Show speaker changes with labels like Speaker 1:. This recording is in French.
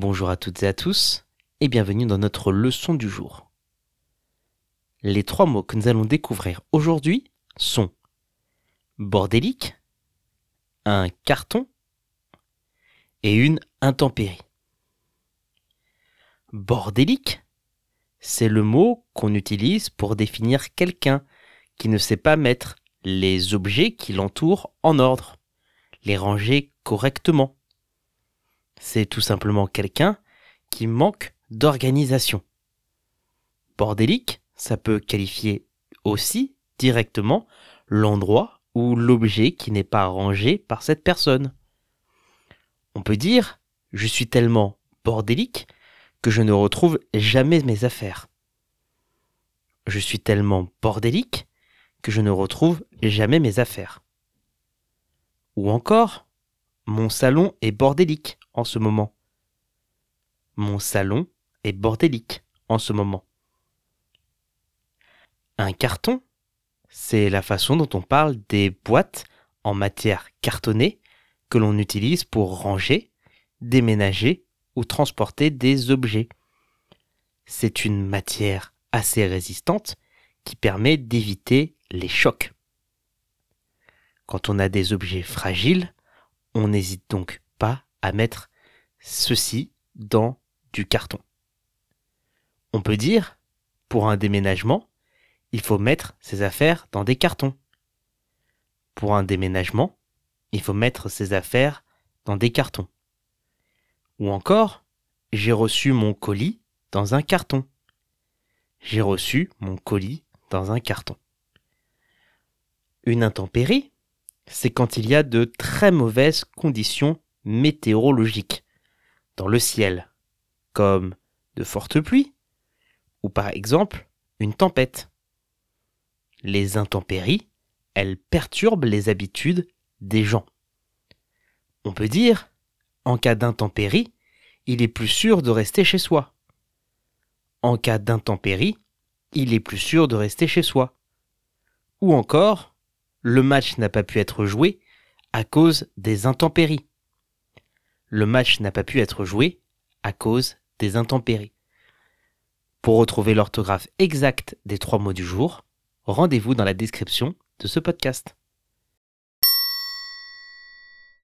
Speaker 1: Bonjour à toutes et à tous et bienvenue dans notre leçon du jour. Les trois mots que nous allons découvrir aujourd'hui sont bordélique, un carton et une intempérie. Bordélique, c'est le mot qu'on utilise pour définir quelqu'un qui ne sait pas mettre les objets qui l'entourent en ordre, les ranger correctement. C'est tout simplement quelqu'un qui manque d'organisation. Bordélique, ça peut qualifier aussi directement l'endroit ou l'objet qui n'est pas rangé par cette personne. On peut dire je suis tellement bordélique que je ne retrouve jamais mes affaires. Je suis tellement bordélique que je ne retrouve jamais mes affaires. Ou encore, mon salon est bordélique en ce moment. Mon salon est bordélique en ce moment. Un carton, c'est la façon dont on parle des boîtes en matière cartonnée que l'on utilise pour ranger, déménager ou transporter des objets. C'est une matière assez résistante qui permet d'éviter les chocs. Quand on a des objets fragiles, on n'hésite donc pas à mettre ceci dans du carton. On peut dire, pour un déménagement, il faut mettre ses affaires dans des cartons. Pour un déménagement, il faut mettre ses affaires dans des cartons. Ou encore, j'ai reçu mon colis dans un carton. J'ai reçu mon colis dans un carton. Une intempérie, c'est quand il y a de très mauvaises conditions météorologiques dans le ciel, comme de fortes pluies, ou par exemple une tempête. Les intempéries, elles perturbent les habitudes des gens. On peut dire, en cas d'intempérie, il est plus sûr de rester chez soi. En cas d'intempérie, il est plus sûr de rester chez soi. Ou encore, le match n'a pas pu être joué à cause des intempéries. Le match n'a pas pu être joué à cause des intempéries. Pour retrouver l'orthographe exacte des trois mots du jour, rendez-vous dans la description de ce podcast.